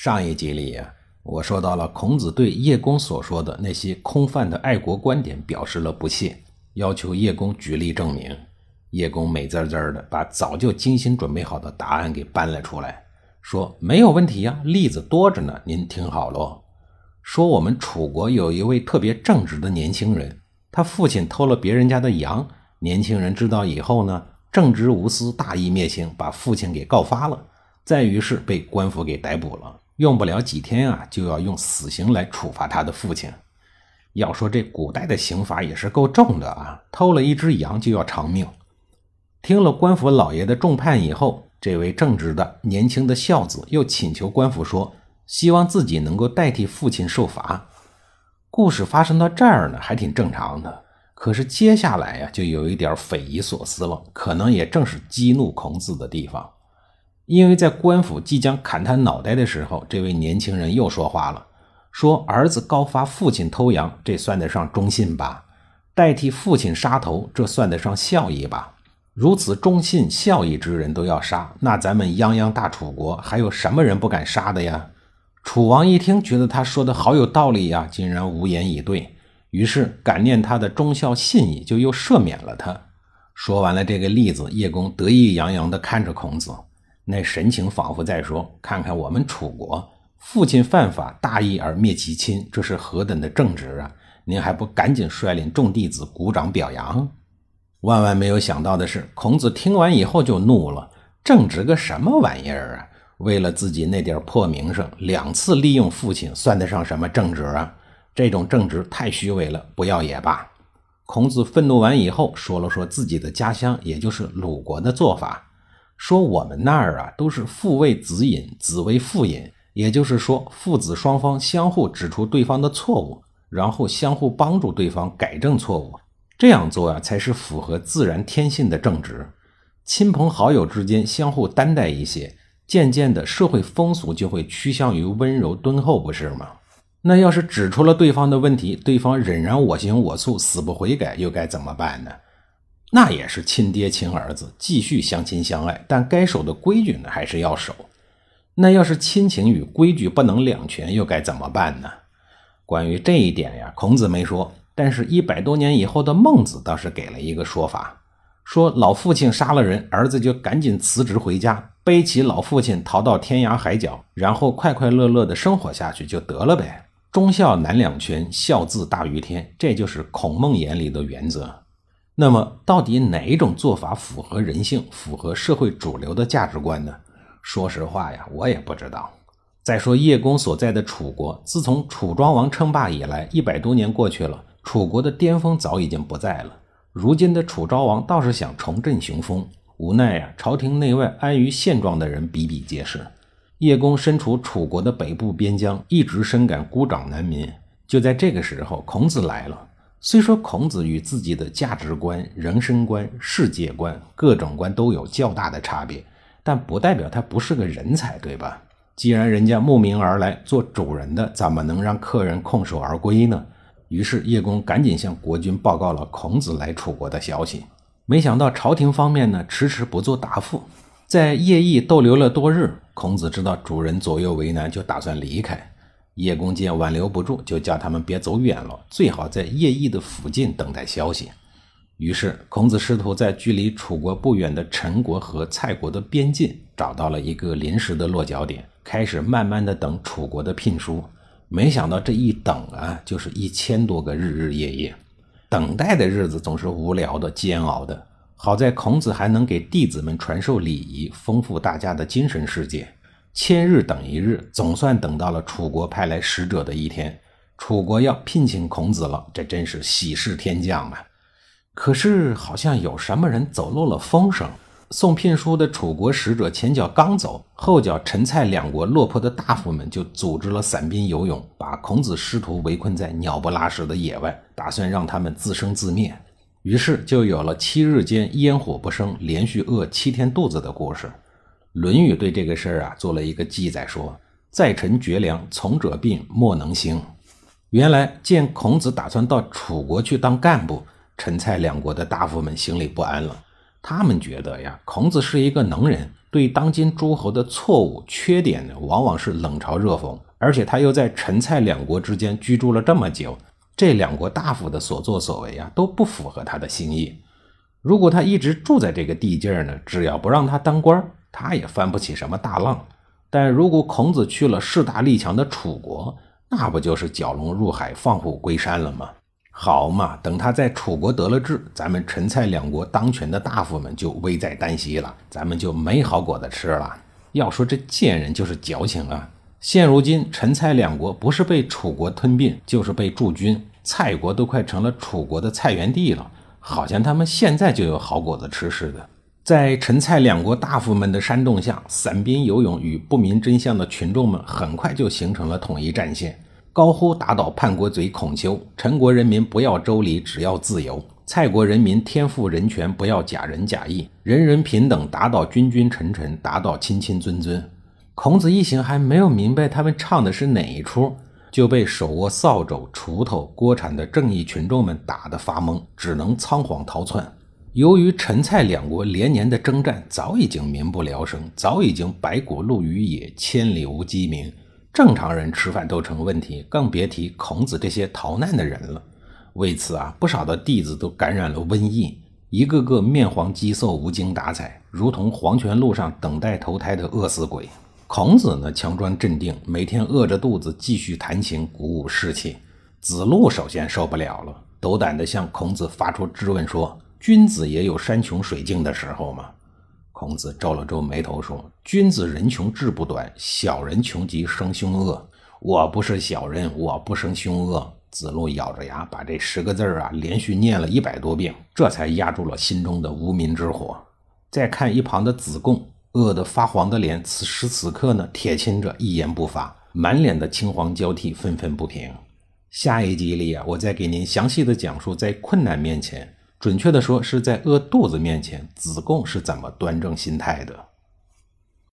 上一集里呀，我说到了孔子对叶公所说的那些空泛的爱国观点表示了不屑，要求叶公举例证明。叶公美滋滋的把早就精心准备好的答案给搬了出来，说没有问题呀，例子多着呢，您听好喽。说我们楚国有一位特别正直的年轻人，他父亲偷了别人家的羊，年轻人知道以后呢，正直无私，大义灭亲，把父亲给告发了，再于是被官府给逮捕了。用不了几天啊，就要用死刑来处罚他的父亲。要说这古代的刑罚也是够重的啊，偷了一只羊就要偿命。听了官府老爷的重判以后，这位正直的年轻的孝子又请求官府说，希望自己能够代替父亲受罚。故事发生到这儿呢，还挺正常的。可是接下来呀，就有一点匪夷所思了，可能也正是激怒孔子的地方。因为在官府即将砍他脑袋的时候，这位年轻人又说话了，说儿子告发父亲偷羊，这算得上忠信吧？代替父亲杀头，这算得上孝义吧？如此忠信孝义之人都要杀，那咱们泱泱大楚国还有什么人不敢杀的呀？楚王一听，觉得他说的好有道理呀，竟然无言以对。于是感念他的忠孝信义，就又赦免了他。说完了这个例子，叶公得意洋洋地看着孔子。那神情仿佛在说：“看看我们楚国，父亲犯法，大义而灭其亲，这是何等的正直啊！您还不赶紧率领众弟子鼓掌表扬？”万万没有想到的是，孔子听完以后就怒了：“正直个什么玩意儿啊！为了自己那点破名声，两次利用父亲，算得上什么正直啊？这种正直太虚伪了，不要也罢。”孔子愤怒完以后，说了说自己的家乡，也就是鲁国的做法。说我们那儿啊，都是父为子隐，子为父隐，也就是说，父子双方相互指出对方的错误，然后相互帮助对方改正错误，这样做啊，才是符合自然天性的正直。亲朋好友之间相互担待一些，渐渐的社会风俗就会趋向于温柔敦厚，不是吗？那要是指出了对方的问题，对方仍然我行我素，死不悔改，又该怎么办呢？那也是亲爹亲儿子，继续相亲相爱，但该守的规矩呢，还是要守。那要是亲情与规矩不能两全，又该怎么办呢？关于这一点呀，孔子没说，但是一百多年以后的孟子倒是给了一个说法：说老父亲杀了人，儿子就赶紧辞职回家，背起老父亲逃到天涯海角，然后快快乐乐的生活下去就得了呗。忠孝难两全，孝字大于天，这就是孔孟眼里的原则。那么，到底哪一种做法符合人性、符合社会主流的价值观呢？说实话呀，我也不知道。再说叶公所在的楚国，自从楚庄王称霸以来，一百多年过去了，楚国的巅峰早已经不在了。如今的楚昭王倒是想重振雄风，无奈呀，朝廷内外安于现状的人比比皆是。叶公身处楚国的北部边疆，一直深感孤掌难鸣。就在这个时候，孔子来了。虽说孔子与自己的价值观、人生观、世界观各种观都有较大的差别，但不代表他不是个人才，对吧？既然人家慕名而来做主人的，怎么能让客人空手而归呢？于是叶公赶紧向国君报告了孔子来楚国的消息。没想到朝廷方面呢迟迟不做答复，在邺邑逗留了多日，孔子知道主人左右为难，就打算离开。叶公见挽留不住，就叫他们别走远了，最好在邺邑的附近等待消息。于是，孔子试图在距离楚国不远的陈国和蔡国的边境找到了一个临时的落脚点，开始慢慢的等楚国的聘书。没想到这一等啊，就是一千多个日日夜夜。等待的日子总是无聊的、煎熬的。好在孔子还能给弟子们传授礼仪，丰富大家的精神世界。千日等一日，总算等到了楚国派来使者的一天。楚国要聘请孔子了，这真是喜事天降啊！可是好像有什么人走漏了风声，送聘书的楚国使者前脚刚走，后脚陈蔡两国落魄的大夫们就组织了散兵游勇，把孔子师徒围困在鸟不拉屎的野外，打算让他们自生自灭。于是就有了七日间烟火不生，连续饿七天肚子的故事。《论语》对这个事儿啊做了一个记载，说：“在臣绝粮，从者病，莫能兴。”原来见孔子打算到楚国去当干部，陈蔡两国的大夫们心里不安了。他们觉得呀，孔子是一个能人，对当今诸侯的错误缺点呢，往往是冷嘲热讽。而且他又在陈蔡两国之间居住了这么久，这两国大夫的所作所为啊，都不符合他的心意。如果他一直住在这个地界儿呢，只要不让他当官，他也翻不起什么大浪。但如果孔子去了势大力强的楚国，那不就是蛟龙入海，放虎归山了吗？好嘛，等他在楚国得了志，咱们陈蔡两国当权的大夫们就危在旦夕了，咱们就没好果子吃了。要说这贱人就是矫情啊！现如今陈蔡两国不是被楚国吞并，就是被驻军，蔡国都快成了楚国的菜园地了，好像他们现在就有好果子吃似的。在陈蔡两国大夫们的煽动下，散兵游勇与不明真相的群众们很快就形成了统一战线，高呼打倒叛国贼孔丘，陈国人民不要周礼，只要自由；蔡国人民天赋人权，不要假仁假义，人人平等，打倒君君臣臣，打倒亲亲尊尊。孔子一行还没有明白他们唱的是哪一出，就被手握扫帚、锄头、锅铲的正义群众们打得发懵，只能仓皇逃窜。由于陈蔡两国连年的征战，早已经民不聊生，早已经白骨露于野，千里无鸡鸣。正常人吃饭都成问题，更别提孔子这些逃难的人了。为此啊，不少的弟子都感染了瘟疫，一个个面黄肌瘦、无精打采，如同黄泉路上等待投胎的饿死鬼。孔子呢，强装镇定，每天饿着肚子继续弹琴，鼓舞士气。子路首先受不了了，斗胆地向孔子发出质问说。君子也有山穷水尽的时候吗？孔子皱了皱眉头说：“君子人穷志不短，小人穷极生凶恶。我不是小人，我不生凶恶。”子路咬着牙把这十个字啊连续念了一百多遍，这才压住了心中的无名之火。再看一旁的子贡，饿得发黄的脸，此时此刻呢，铁青着，一言不发，满脸的青黄交替，愤愤不平。下一集里啊，我再给您详细的讲述，在困难面前。准确的说，是在饿肚子面前，子贡是怎么端正心态的。